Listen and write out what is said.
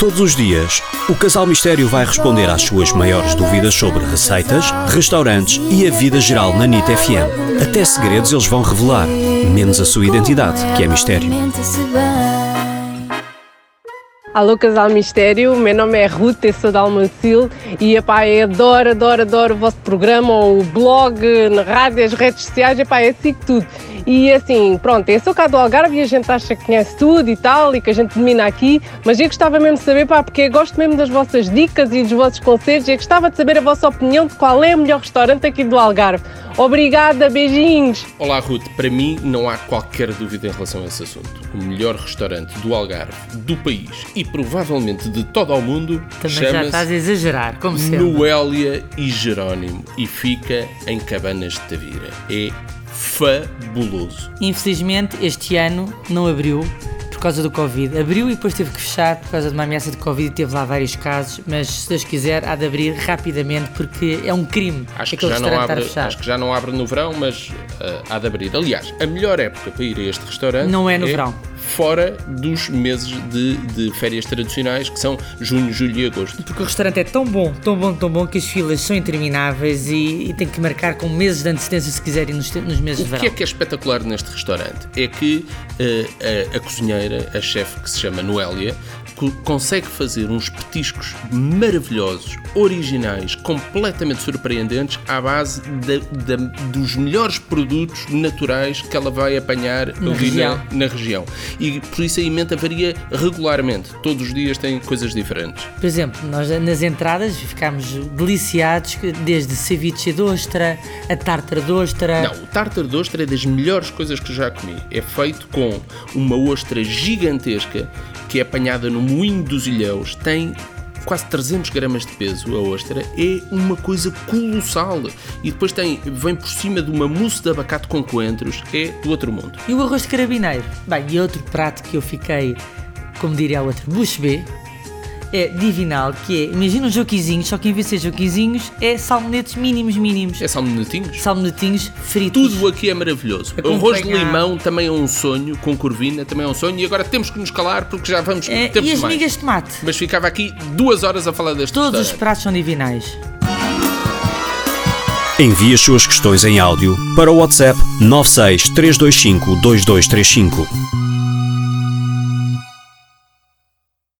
Todos os dias, o Casal Mistério vai responder às suas maiores dúvidas sobre receitas, restaurantes e a vida geral na NIT FM. Até segredos eles vão revelar, menos a sua identidade, que é mistério. Alô Casal Mistério, meu nome é Ruth, da Almancil e epá, adoro, adoro, adoro o vosso programa, o blog, na rádio, as redes sociais, epá, eu sigo tudo. E assim, pronto, eu sou cá do Algarve e a gente acha que conhece tudo e tal, e que a gente domina aqui, mas eu gostava mesmo de saber, pá, porque eu gosto mesmo das vossas dicas e dos vossos conselhos, eu gostava de saber a vossa opinião de qual é o melhor restaurante aqui do Algarve. Obrigada, beijinhos! Olá Ruth, para mim não há qualquer dúvida em relação a esse assunto. O melhor restaurante do Algarve, do país e provavelmente de todo o mundo Também já estás a exagerar, como sempre. Noélia e Jerónimo e fica em Cabanas de Tavira. É fabuloso. Infelizmente, este ano não abriu por causa do Covid. Abriu e depois teve que fechar por causa de uma ameaça de Covid e teve lá vários casos, mas se Deus quiser, há de abrir rapidamente porque é um crime. Acho que, já não abre, acho que já não abre no verão, mas uh, há de abrir. Aliás, a melhor época para ir a este restaurante não é no é verão fora dos meses de, de, férias tradicionais, que são junho, julho e agosto. Porque o restaurante é tão bom, tão bom, tão bom, que as filas são intermináveis e, e tem que marcar com meses de antecedência se quiserem nos, nos meses o de verão. O que é que é espetacular neste restaurante? É que uh, a, a cozinheira, a chefe que se chama Noélia, consegue fazer uns petiscos maravilhosos, originais, completamente surpreendentes, à base de, de, dos melhores produtos naturais que ela vai apanhar na região. Na, na, região. E por isso a emenda varia regularmente. Todos os dias tem coisas diferentes. Por exemplo, nós nas entradas ficámos deliciados, desde ceviche de ostra, a tártara de ostra. Não, o tártara de ostra é das melhores coisas que já comi. É feito com uma ostra gigantesca que é apanhada no moinho dos ilhéus, tem quase 300 gramas de peso a ostra, é uma coisa colossal. E depois tem, vem por cima de uma mousse de abacate com coentros, é do outro mundo. E o arroz de carabineiro? Bem, e outro prato que eu fiquei, como diria a outra, bucho B, é divinal, que é, imagina um joquizinhos, só que em vez de ser joquizinhos, é salmonetes mínimos, mínimos. É salmonetinhos? Salmonetinhos fritos. Tudo aqui é maravilhoso. O arroz de limão também é um sonho, com corvina também é um sonho, e agora temos que nos calar porque já vamos é, tempo E as mais. migas de tomate? Mas ficava aqui duas horas a falar deste Todos os pratos são divinais. Envie as suas questões em áudio para o WhatsApp 963252235.